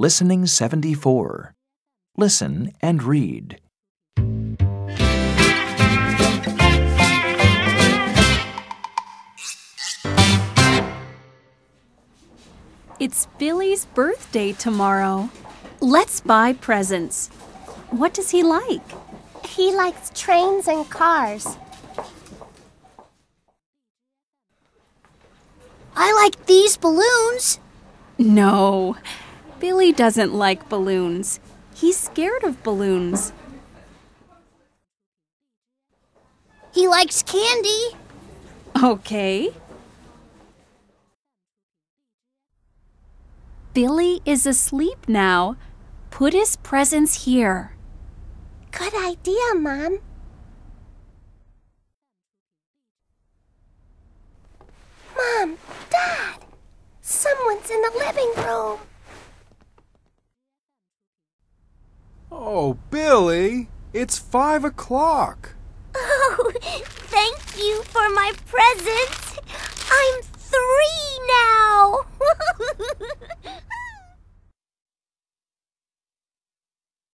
Listening 74. Listen and read. It's Billy's birthday tomorrow. Let's buy presents. What does he like? He likes trains and cars. I like these balloons. No, Billy doesn't like balloons. He's scared of balloons. He likes candy. Okay. Billy is asleep now. Put his presents here. Good idea, Mom. Mom, Dad, someone's in the living room. Oh, Billy, it's five o'clock. Oh, thank you for my now.